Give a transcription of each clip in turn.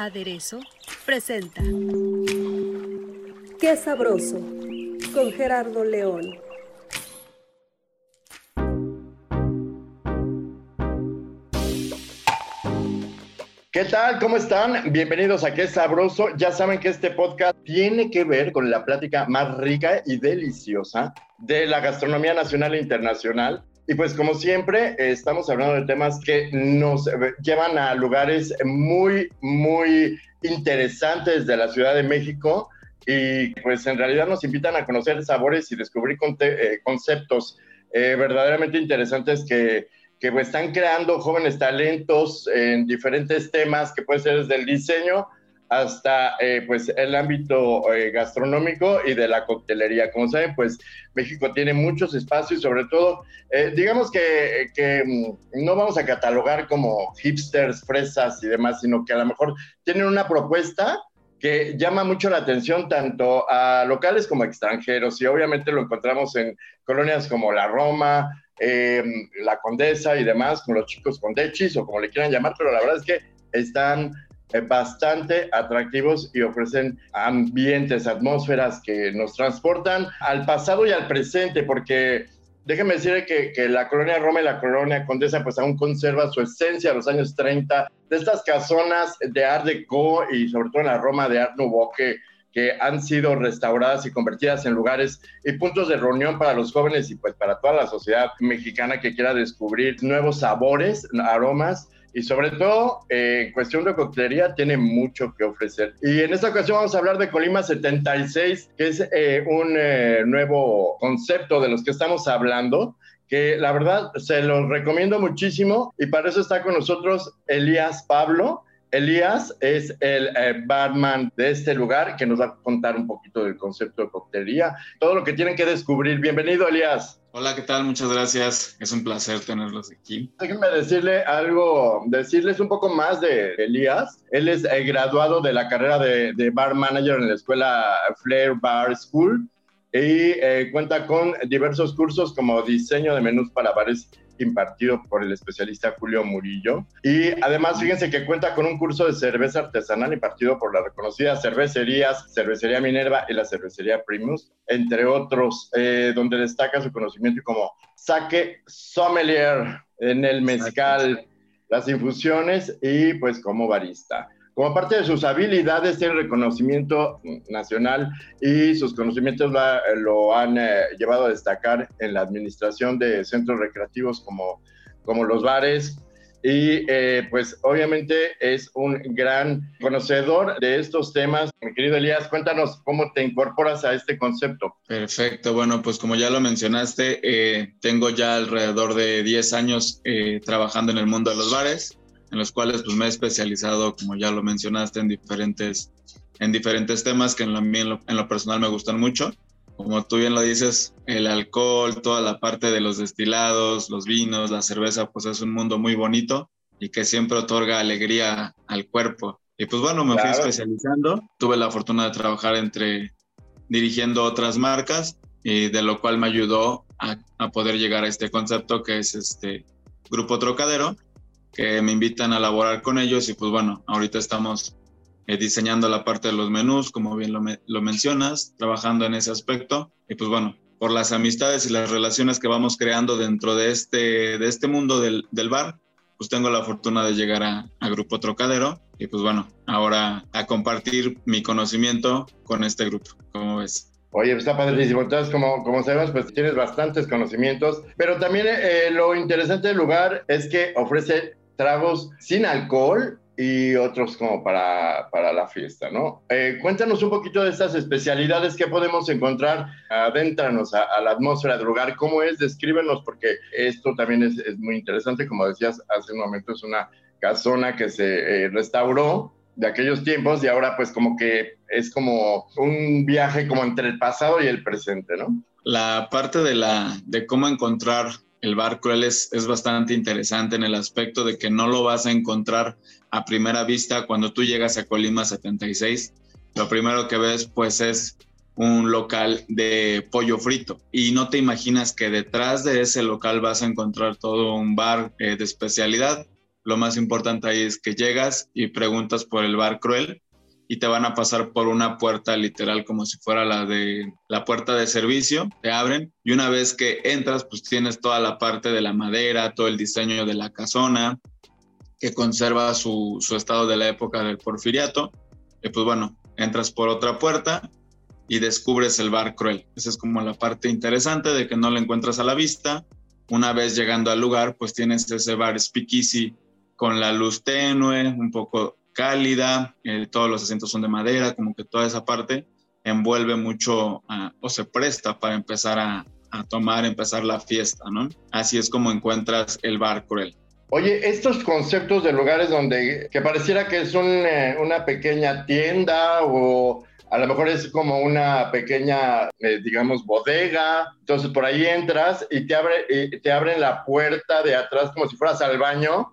Aderezo presenta Qué sabroso con Gerardo León. ¿Qué tal? ¿Cómo están? Bienvenidos a Qué Sabroso. Ya saben que este podcast tiene que ver con la plática más rica y deliciosa de la gastronomía nacional e internacional. Y pues como siempre, eh, estamos hablando de temas que nos llevan a lugares muy, muy interesantes de la Ciudad de México y pues en realidad nos invitan a conocer sabores y descubrir eh, conceptos eh, verdaderamente interesantes que que pues, están creando jóvenes talentos en diferentes temas, que puede ser desde el diseño hasta eh, pues el ámbito eh, gastronómico y de la coctelería. Como saben, pues México tiene muchos espacios y sobre todo, eh, digamos que, que, mm, no vamos a catalogar como hipsters, fresas y demás, sino que a lo mejor tienen una propuesta que llama mucho la atención tanto a locales como a extranjeros y obviamente lo encontramos en colonias como la Roma, eh, la Condesa y demás, con los chicos condechis o como le quieran llamar, pero la verdad es que están bastante atractivos y ofrecen ambientes, atmósferas que nos transportan al pasado y al presente, porque déjenme decir que, que, la colonia Roma y la colonia Condesa pues aún conserva su esencia de los años 30, de estas casonas de Art Deco y sobre todo en la Roma de Art Nouveau que han sido restauradas y convertidas en lugares y puntos de reunión para los jóvenes y pues para toda la sociedad mexicana que quiera descubrir nuevos sabores, aromas y sobre todo eh, en cuestión de coctelería tiene mucho que ofrecer. Y en esta ocasión vamos a hablar de Colima 76, que es eh, un eh, nuevo concepto de los que estamos hablando que la verdad se los recomiendo muchísimo y para eso está con nosotros Elías Pablo. Elías es el eh, barman de este lugar que nos va a contar un poquito del concepto de coctelería, todo lo que tienen que descubrir. Bienvenido, Elías. Hola, ¿qué tal? Muchas gracias. Es un placer tenerlos aquí. Déjenme decirle algo, decirles un poco más de Elías. Él es eh, graduado de la carrera de, bar manager en la escuela Flair Bar School y eh, cuenta con diversos cursos como diseño de menús para bares impartido por el especialista Julio Murillo. Y además, fíjense que cuenta con un curso de cerveza artesanal impartido por las reconocidas cervecerías Cervecería Minerva y la Cervecería Primus, entre otros, eh, donde destaca su conocimiento como saque sommelier en el mezcal, las infusiones y pues como barista. Como parte de sus habilidades, tiene reconocimiento nacional y sus conocimientos lo han eh, llevado a destacar en la administración de centros recreativos como, como los bares. Y eh, pues obviamente es un gran conocedor de estos temas. Mi querido Elías, cuéntanos cómo te incorporas a este concepto. Perfecto, bueno, pues como ya lo mencionaste, eh, tengo ya alrededor de 10 años trabajando en el mundo de los bares en los cuales pues me he especializado, como ya lo mencionaste, en diferentes, en diferentes temas que en lo, en lo, personal me gustan mucho. Como tú bien lo dices, el alcohol, toda la parte de los destilados, los vinos, la cerveza, pues es un mundo muy bonito y que siempre otorga alegría al cuerpo. Y pues bueno, me fui especializando. Tuve la fortuna de trabajar entre dirigiendo otras marcas y de lo cual me ayudó a, a poder llegar a este concepto que es este Grupo Trocadero, que me invitan a laborar con ellos y pues bueno, ahorita estamos eh, diseñando la parte de los menús, como bien lo, lo, mencionas, trabajando en ese aspecto y pues bueno, por las amistades y las relaciones que vamos creando dentro de este, de este mundo del, del bar, pues tengo la fortuna de llegar a, a, Grupo Trocadero y pues bueno, ahora a compartir mi conocimiento con este grupo, ¿cómo ves? Oye, está padrísimo. Entonces, como, como sabemos, pues tienes bastantes conocimientos, pero también eh, lo interesante del lugar es que ofrece tragos sin alcohol y otros como para, para la fiesta, ¿no? Eh, cuéntanos un poquito de estas especialidades que podemos encontrar, adéntranos a, a, la atmósfera del lugar, cómo es, descríbenos, porque esto también es, es, muy interesante, como decías hace un momento, es una casona que se eh, restauró de aquellos tiempos y ahora pues como que es como un viaje como entre el pasado y el presente, ¿no? La parte de, la, de cómo encontrar el bar cruel es, es bastante interesante en el aspecto de que no lo vas a encontrar a primera vista cuando tú llegas a Colima 76. Lo primero que ves pues es un local de pollo frito y no te imaginas que detrás de ese local vas a encontrar todo un bar eh, de especialidad. Lo más importante ahí es que llegas y preguntas por el bar cruel y te van a pasar por una puerta literal como si fuera la de la puerta de servicio, te abren y una vez que entras pues tienes toda la parte de la madera, todo el diseño de la casona que conserva su, su estado de la época del porfiriato y pues bueno, entras por otra puerta y descubres el bar cruel. Esa es como la parte interesante de que no lo encuentras a la vista. Una vez llegando al lugar, pues tienes ese bar speakeasy con la luz tenue, un poco cálida, eh, todos los asientos son de madera, como que toda esa parte envuelve mucho uh, o se presta para empezar a, tomar, empezar la fiesta, ¿no? Así es como encuentras el bar cruel. Oye, estos conceptos de lugares donde que pareciera que es eh, una pequeña tienda o a lo mejor es como una pequeña, eh, digamos, bodega. Entonces por ahí entras y te, abre, y te abren la puerta de atrás como si fueras al baño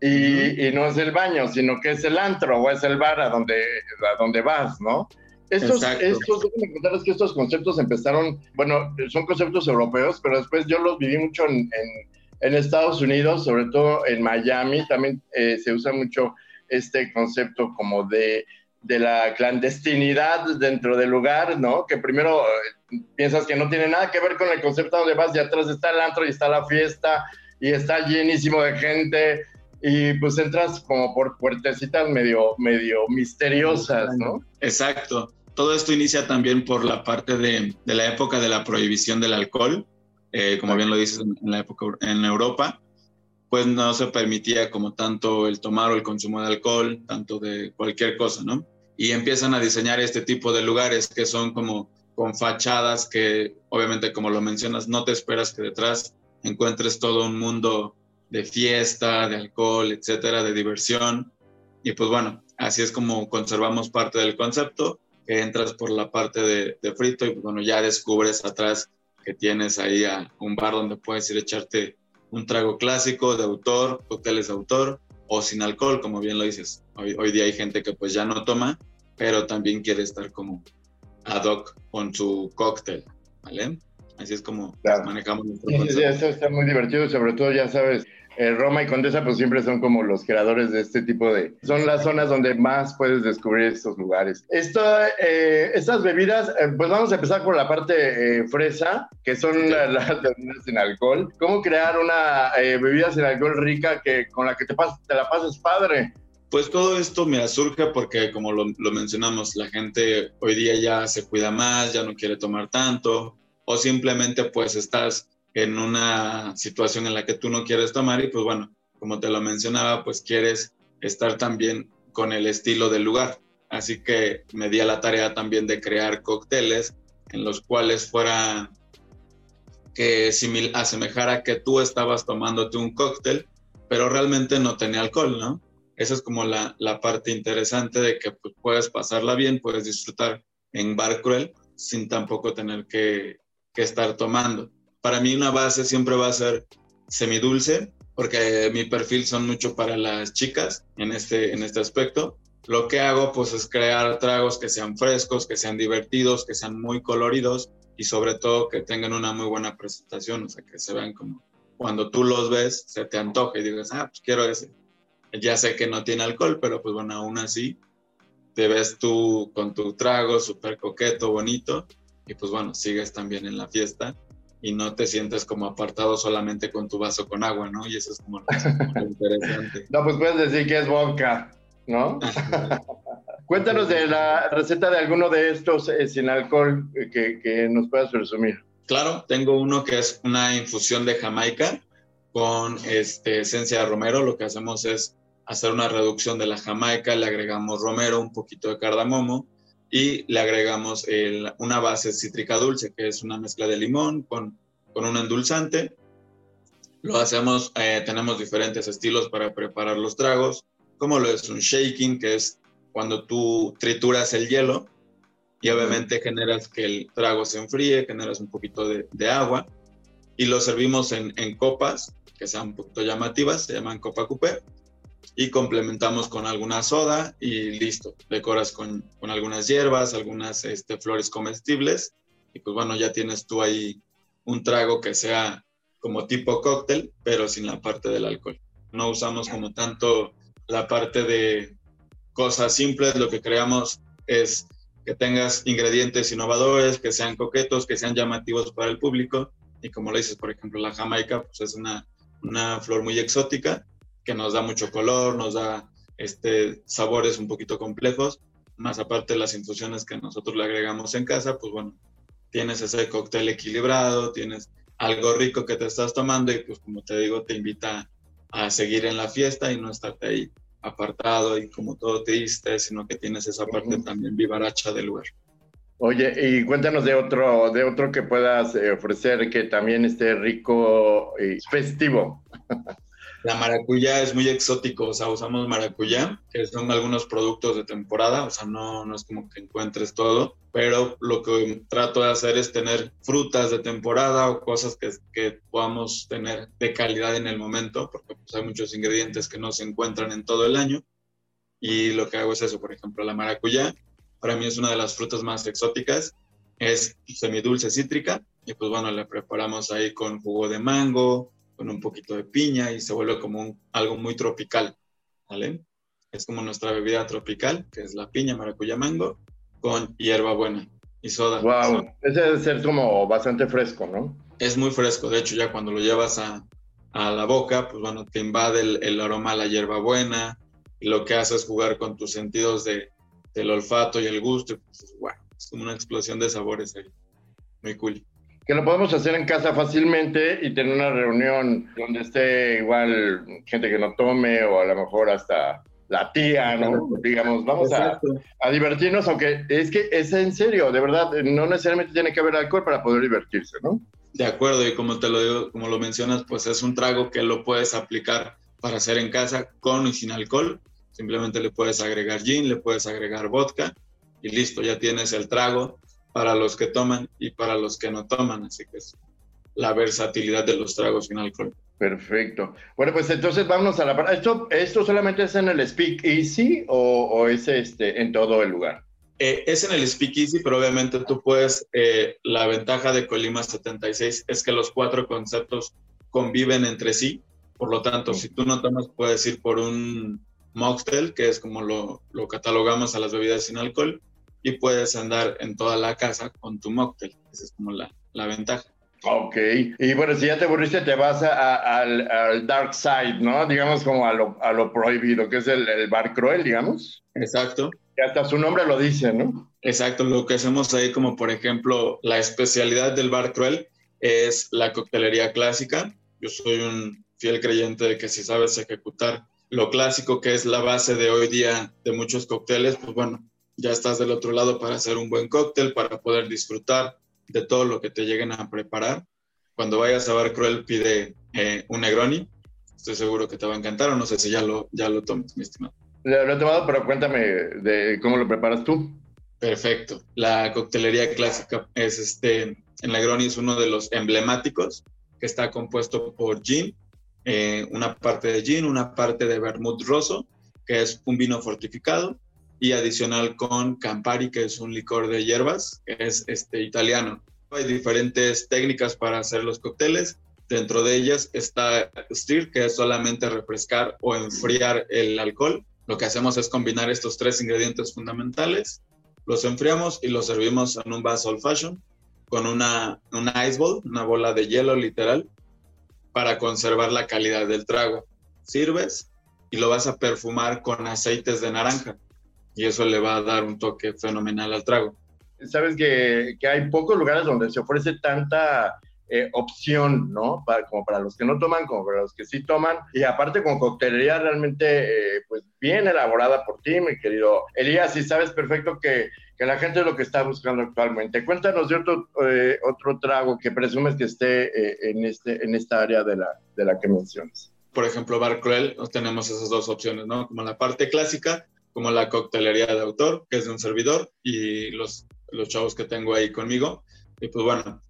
y, y, no es el baño, sino que es el antro o es el bar a donde, a donde vas, ¿no? Estos, estos, contarles que estos conceptos empezaron, bueno, son conceptos europeos, pero después yo los viví mucho en, en, en Estados Unidos, sobre todo en Miami, también eh, se usa mucho este concepto como de, de la clandestinidad dentro del lugar, ¿no? Que primero eh, piensas que no tiene nada que ver con el concepto donde vas y atrás está el antro y está la fiesta y está llenísimo de gente y pues entras como por puertecitas medio, medio misteriosas, ¿no? Exacto. Todo esto inicia también por la parte de, de la época de la prohibición del alcohol, eh, como bien lo dices, en la época en Europa, pues no se permitía como tanto el tomar o el consumo de alcohol, tanto de cualquier cosa, ¿no? Y empiezan a diseñar este tipo de lugares que son como con fachadas que obviamente como lo mencionas, no te esperas que detrás encuentres todo un mundo de fiesta, de alcohol, etcétera, de diversión. Y pues bueno, así es como conservamos parte del concepto, que entras por la parte de, frito y pues bueno, ya descubres atrás que tienes ahí un bar donde puedes ir a echarte un trago clásico de autor, cócteles de autor o sin alcohol, como bien lo dices. Hoy, hoy día hay gente que pues ya no toma, pero también quiere estar como ad hoc con su cóctel, ¿vale? Así es como claro. manejamos nuestro concepto. Sí, eso está muy divertido, sobre todo ya sabes, eh, Roma y Condesa pues siempre son como los creadores de este tipo de... Son las zonas donde más puedes descubrir estos lugares. Esto, eh, estas bebidas, eh, pues vamos a empezar por la parte fresa, que son sí. las, bebidas sin alcohol. ¿Cómo crear una bebida sin alcohol rica que, con la que te, pas te la pases padre? Pues todo esto, mira, surge porque, como lo, lo, mencionamos, la gente hoy día ya se cuida más, ya no quiere tomar tanto, o simplemente pues estás en una situación en la que tú no quieres tomar y pues bueno, como te lo mencionaba, pues quieres estar también con el estilo del lugar. Así que me di a la tarea también de crear cócteles en los cuales fuera que simil asemejara que tú estabas tomándote un cóctel, pero realmente no tenía alcohol, ¿no? Esa es como la, la parte interesante de que pues, puedes pasarla bien, puedes disfrutar en bar cruel sin tampoco tener que, que estar tomando para mí una base siempre va a ser semidulce, porque mi perfil son mucho para las chicas en este, en este aspecto. Lo que hago pues es crear tragos que sean frescos, que sean divertidos, que sean muy coloridos y sobre todo que tengan una muy buena presentación, o sea, que se vean como cuando tú los ves, se te antoja y digas, ah, pues quiero ese. Ya sé que no tiene alcohol, pero pues bueno, aún así te ves tú con tu trago súper coqueto, bonito y pues bueno, sigues también en la fiesta y no te sientes como apartado solamente con tu vaso con agua, ¿no? Y eso es como lo, lo interesante. no, pues puedes decir que es vodka, ¿no? Cuéntanos de la receta de alguno de estos eh, sin alcohol eh, que, que, nos puedas presumir. Claro, tengo uno que es una infusión de Jamaica con este, esencia de romero. Lo que hacemos es hacer una reducción de la jamaica, le agregamos romero, un poquito de cardamomo y le agregamos una base cítrica dulce, que es una mezcla de limón con, con un endulzante. Lo hacemos, eh, tenemos diferentes estilos para preparar los tragos, como lo es un shaking, que es cuando tú trituras el hielo y obviamente generas que el trago se enfríe, generas un poquito de, de agua y lo servimos en, en, copas que sean un poquito llamativas, se llaman copa coupé y complementamos con alguna soda y listo. Decoras con, con algunas hierbas, algunas este, flores comestibles y pues bueno, ya tienes tú ahí un trago que sea como tipo cóctel, pero sin la parte del alcohol. No usamos como tanto la parte de cosas simples, lo que creamos es que tengas ingredientes innovadores, que sean coquetos, que sean llamativos para el público. Y como lo dices, por ejemplo, la jamaica, pues es una, una flor muy exótica que nos da mucho color, nos da este, sabores un poquito complejos, más aparte las infusiones que nosotros le agregamos en casa, pues bueno, tienes ese cóctel equilibrado, tienes algo rico que te estás tomando y pues como te digo, te invita a seguir en la fiesta y no estarte ahí apartado y como todo te diste, sino que tienes esa parte también vivaracha del lugar. Oye, y cuéntanos de otro, de otro que puedas eh, ofrecer que también esté rico y festivo. La maracuyá es muy exótico, o sea, usamos maracuyá, que son algunos productos de temporada, o sea, no, no es como que encuentres todo, pero lo que trato de hacer es tener frutas de temporada o cosas que, que podamos tener de calidad en el momento, porque pues, hay muchos ingredientes que no se encuentran en todo el año. Y lo que hago es eso, por ejemplo, la maracuyá, para mí es una de las frutas más exóticas, es semidulce cítrica, y pues bueno, le preparamos ahí con jugo de mango, con un poquito de piña y se vuelve como algo muy tropical, ¿vale? Es como nuestra bebida tropical, que es la piña, maracuyá, mango, con hierba buena y soda. Wow, ese debe ser como bastante fresco, ¿no? Es muy fresco, de hecho ya cuando lo llevas a, a la boca, pues bueno, te invade el, el, aroma a la hierba buena y lo que hace es jugar con tus sentidos de, del olfato y el gusto, y pues, wow, es como una explosión de sabores ahí, muy cool que lo podemos hacer en casa fácilmente y tener una reunión donde esté igual gente que no tome o a lo mejor hasta la tía, ¿no? Digamos, vamos a, a, divertirnos, aunque es que es en serio, de verdad, no necesariamente tiene que haber alcohol para poder divertirse, ¿no? De acuerdo, y como te lo digo, como lo mencionas, pues es un trago que lo puedes aplicar para hacer en casa con y sin alcohol. Simplemente le puedes agregar gin, le puedes agregar vodka y listo, ya tienes el trago para los que toman y para los que no toman, así que es la versatilidad de los tragos sin alcohol. Perfecto. Bueno, pues entonces vamos a la parte. ¿Esto, ¿Esto solamente es en el Speak Easy o, o es este, en todo el lugar? Eh, es en el Speak Easy, pero obviamente tú puedes, eh, la ventaja de Colima 76 es que los cuatro conceptos conviven entre sí, por lo tanto, si tú no tomas, puedes ir por un mocktail, que es como lo, lo catalogamos a las bebidas sin alcohol, y puedes andar en toda la casa con tu mocktail. Esa es como la, la ventaja. Ok, y bueno, si ya te aburriste, te vas al, al, dark side, ¿no? Digamos como a lo, a lo prohibido, que es el, el, bar cruel, digamos. Exacto. Y hasta su nombre lo dice, ¿no? Exacto, lo que hacemos ahí como por ejemplo la especialidad del bar cruel es la coctelería clásica. Yo soy un fiel creyente de que si sabes ejecutar lo clásico, que es la base de hoy día de muchos cócteles, pues bueno, ya estás del otro lado para hacer un buen cóctel, para poder disfrutar de todo lo que te lleguen a preparar. Cuando vayas a Bar Cruel, pide eh, un Negroni. Estoy seguro que te va a encantar, o no sé si ya lo, ya lo tomas, mi estimado. Lo he tomado, pero cuéntame de cómo lo preparas tú. Perfecto. La coctelería clásica es este, el Negroni es uno de los emblemáticos que está compuesto por gin, eh, una parte de gin, una parte de vermouth rosso, que es un vino fortificado, y adicional con Campari, que es un licor de hierbas, que es este, italiano. Hay diferentes técnicas para hacer los cócteles. Dentro de ellas está Stir, que es solamente refrescar o enfriar el alcohol. Lo que hacemos es combinar estos tres ingredientes fundamentales, los enfriamos y los servimos en un vaso old fashion con una, una ice ball, una bola de hielo literal, para conservar la calidad del trago. Sirves y lo vas a perfumar con aceites de naranja y eso le va a dar un toque fenomenal al trago. Sabes que, que hay pocos lugares donde se ofrece tanta eh, opción, ¿no? Para, como para los que no toman, como para los que sí toman. Y aparte con coctelería realmente, eh, pues bien elaborada por ti, mi querido Elías, y sabes perfecto que, que la gente es lo que está buscando actualmente. Cuéntanos de otro, eh, otro trago que presumes que esté en, este, en esta área de la, de la que mencionas. Por ejemplo, Bar Cruel, tenemos esas dos opciones, ¿no? Como la parte clásica, como la coctelería de autor, que es de un servidor, y los, los chavos que tengo ahí conmigo. Y pues bueno,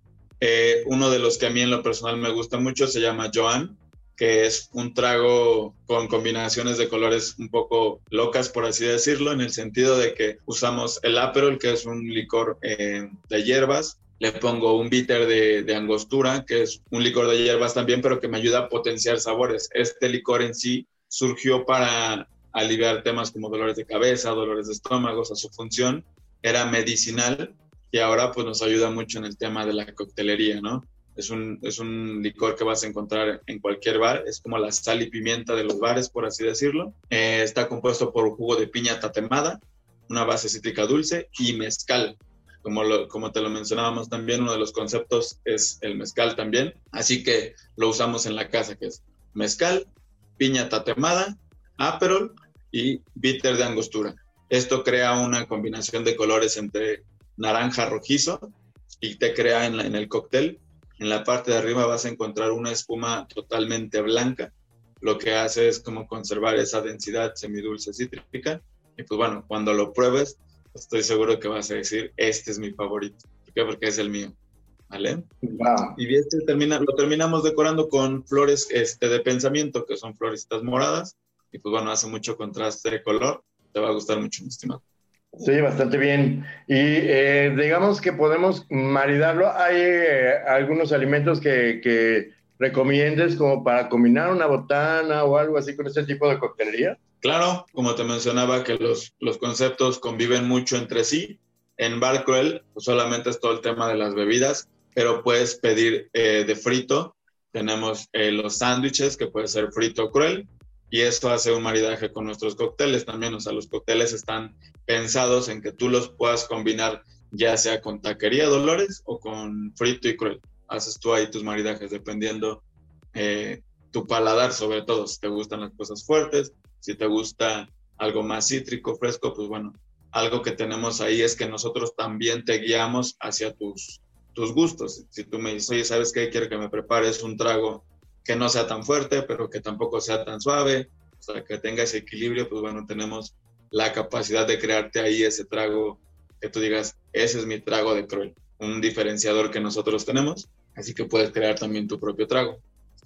eh, uno de los que a mí en lo personal me gusta mucho se llama Joan, que es un trago con combinaciones de colores un poco locas, por así decirlo, en el sentido de que usamos el Aperol, que es un licor eh, de hierbas, le pongo un bitter de, de, angostura, que es un licor de hierbas también, pero que me ayuda a potenciar sabores. Este licor en sí surgió para aliviar temas como dolores de cabeza, dolores de estómago, o sea, su función era medicinal y ahora pues nos ayuda mucho en el tema de la coctelería, ¿no? Es un, es un licor que vas a encontrar en cualquier bar, es como la sal y pimienta de los bares, por así decirlo. Eh, está compuesto por jugo de piña tatemada, una base cítrica dulce y mezcal. Como, lo, como te lo mencionábamos también, uno de los conceptos es el mezcal también. Así que lo usamos en la casa, que es mezcal, piña tatemada, aperol y bitter de angostura. Esto crea una combinación de colores entre naranja rojizo y te crea en, el cóctel. En la parte de arriba vas a encontrar una espuma totalmente blanca. Lo que hace es como conservar esa densidad semidulce cítrica. Y pues bueno, cuando lo pruebes, estoy seguro que vas a decir, este es mi favorito. ¿Por qué? Porque es el mío. ¿Vale? Y este termina, lo terminamos decorando con flores este, de pensamiento, que son florecitas moradas. Y pues bueno, hace mucho contraste de color. Te va a gustar mucho, mi estimado. Sí, bastante bien. Y eh, digamos que podemos maridarlo. ¿Hay eh, algunos alimentos que, que, recomiendes como para combinar una botana o algo así con este tipo de coctelería? Claro, como te mencionaba, que los, los conceptos conviven mucho entre sí. En Bar Cruel pues solamente es todo el tema de las bebidas, pero puedes pedir eh, de frito. Tenemos los sándwiches, que puede ser frito o cruel, y esto hace un maridaje con nuestros cócteles también. O sea, los cócteles están pensados en que tú los puedas combinar ya sea con taquería Dolores o con frito y cruel. Haces tú ahí tus maridajes dependiendo eh, tu paladar, sobre todo, si te gustan las cosas fuertes, si te gusta algo más cítrico, fresco, pues bueno, algo que tenemos ahí es que nosotros también te guiamos hacia tus, tus gustos. Si tú me dices, oye, ¿sabes qué? Quiero que me prepares un trago que no sea tan fuerte, pero que tampoco sea tan suave, o sea, que tenga ese equilibrio, pues bueno, tenemos la capacidad de crearte ahí ese trago que tú digas, ese es mi trago de Cruel, un diferenciador que nosotros tenemos, así que puedes crear también tu propio trago.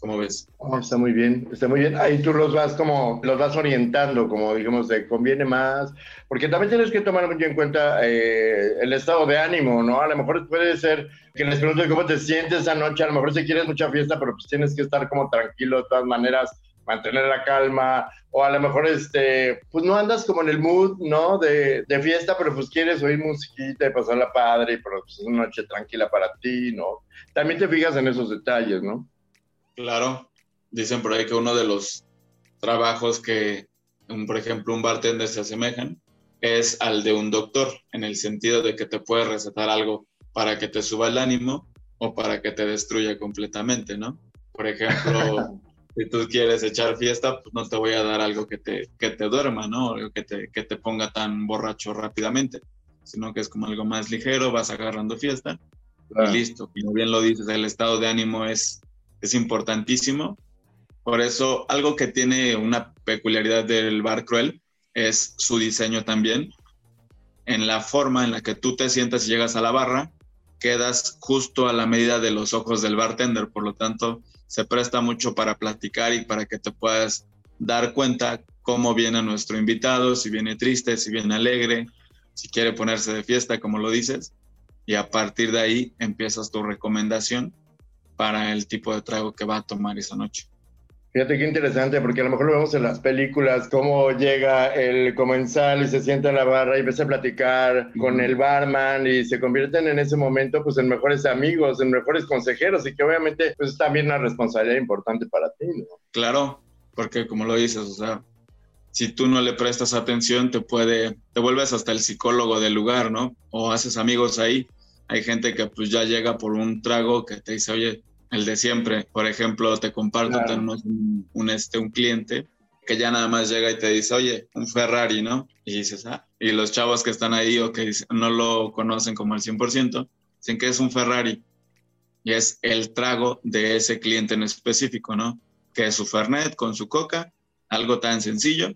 ¿Cómo ves? Oh, está muy bien, está muy bien. Ahí tú los vas como, los vas orientando, como digamos, te conviene más, porque también tienes que tomar mucho en cuenta eh, el estado de ánimo, ¿no? A lo mejor puede ser que les preguntes cómo te sientes esa noche, a lo mejor si quieres mucha fiesta, pero pues tienes que estar como tranquilo de todas maneras, mantener la calma, o a lo mejor, este, pues no andas como en el mood, ¿no? De, de fiesta, pero pues quieres oír musiquita y pasarla padre, pero pues es una noche tranquila para ti, ¿no? También te fijas en esos detalles, ¿no? Claro, dicen por ahí que uno de los trabajos que, por ejemplo, un bartender se asemejan es al de un doctor, en el sentido de que te puede recetar algo para que te suba el ánimo o para que te destruya completamente, ¿no? Por ejemplo, si tú quieres echar fiesta, pues no te voy a dar algo que te, que te duerma, ¿no? O que te, que te ponga tan borracho rápidamente, sino que es como algo más ligero, vas agarrando fiesta y listo. Como bien lo dices, el estado de ánimo es es importantísimo. Por eso, algo que tiene una peculiaridad del bar cruel es su diseño también. En la forma en la que tú te sientas y llegas a la barra, quedas justo a la medida de los ojos del bartender. Por lo tanto, se presta mucho para platicar y para que te puedas dar cuenta cómo viene nuestro invitado, si viene triste, si viene alegre, si quiere ponerse de fiesta, como lo dices. Y a partir de ahí empiezas tu recomendación para el tipo de trago que va a tomar esa noche. Fíjate qué interesante, porque a lo mejor lo vemos en las películas, cómo llega el comensal y se sienta en la barra y empieza a platicar con el barman y se convierten en ese momento pues en mejores amigos, en mejores consejeros y que obviamente pues es también una responsabilidad importante para ti, ¿no? Claro, porque como lo dices, o sea, si tú no le prestas atención te puede, te vuelves hasta el psicólogo del lugar, ¿no? O haces amigos ahí Hay gente que pues ya llega por un trago que te dice, oye, el de siempre. Por ejemplo, te comparto, tenemos un, un, este, un cliente que ya nada más llega y te dice, oye, un Ferrari, ¿no? Y dices, ah, y los chavos que están ahí o que no lo conocen como el 100%, dicen que es un Ferrari. Y es el trago de ese cliente en específico, ¿no? Que es su Fernet con su coca, algo tan sencillo,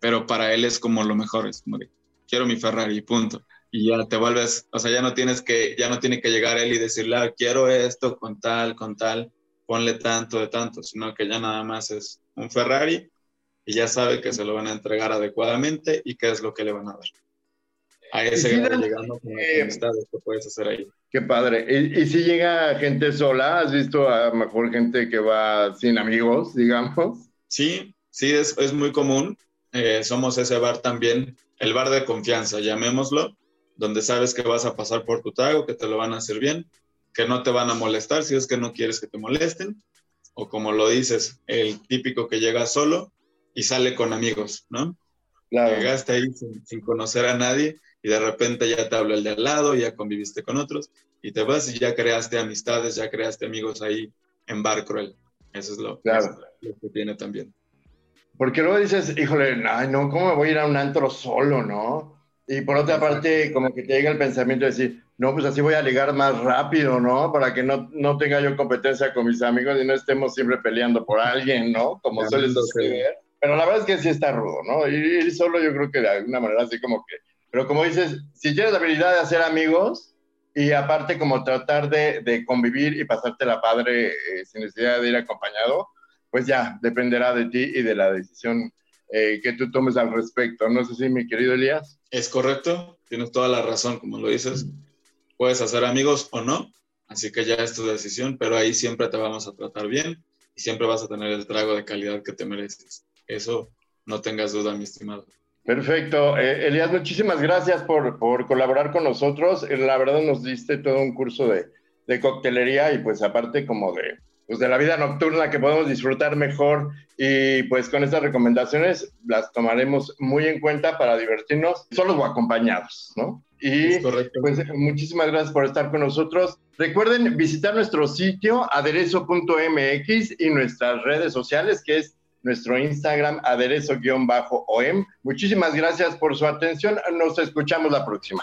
pero para él es como lo mejor, es como de, quiero mi Ferrari, punto. Y ya te vuelves, o sea, ya no tienes que, ya no tiene que llegar él y decirle, ah, quiero esto con tal, con tal, ponle tanto de tanto, sino que ya nada más es un Ferrari y ya sabe que se lo van a entregar adecuadamente y qué es lo que le van a dar. A ese grado llegando con eh, que puedes hacer ahí. Qué padre. ¿Y, ¿Y, si llega gente sola? ¿Has visto a mejor gente que va sin amigos, digamos? Sí, sí, es, es muy común. Eh, somos ese bar también, el bar de confianza, llamémoslo, donde sabes que vas a pasar por tu trago, que te lo van a hacer bien, que no te van a molestar si es que no quieres que te molesten, o como lo dices, el típico que llega solo y sale con amigos, ¿no? Llegaste ahí sin, conocer a nadie y de repente ya te habla el de al lado, ya conviviste con otros y te vas y ya creaste amistades, ya creaste amigos ahí en Bar Cruel. Eso es lo, claro. lo que tiene también. Porque luego dices, híjole, ay, no, ¿cómo me voy a ir a un antro solo, no? Y por otra parte, como que te llega el pensamiento de decir, no, pues así voy a ligar más rápido, ¿no? Para que no, no tenga yo competencia con mis amigos y no estemos siempre peleando por alguien, ¿no? Como suele suceder. Pero la verdad es que sí está rudo, ¿no? Ir, solo yo creo que de alguna manera así como que... Pero como dices, si tienes la habilidad de hacer amigos y aparte como tratar de, de convivir y pasarte la padre eh, sin necesidad de ir acompañado, pues ya dependerá de ti y de la decisión eh, que tú tomes al respecto. No sé si mi querido Elías. Es correcto, tienes toda la razón, como lo dices. Puedes hacer amigos o no, así que ya es tu decisión, pero ahí siempre te vamos a tratar bien y siempre vas a tener el trago de calidad que te mereces. Eso no tengas duda, mi estimado. Perfecto. Eh, Elías, muchísimas gracias por, por, colaborar con nosotros. Eh, la verdad nos diste todo un curso de, de coctelería y pues aparte como de, pues de la vida nocturna que podemos disfrutar mejor y pues con estas recomendaciones las tomaremos muy en cuenta para divertirnos solos o acompañados, ¿no? Y pues muchísimas gracias por estar con nosotros. Recuerden visitar nuestro sitio aderezo.mx y nuestras redes sociales que es nuestro Instagram aderezo-om. Muchísimas gracias por su atención. Nos escuchamos la próxima.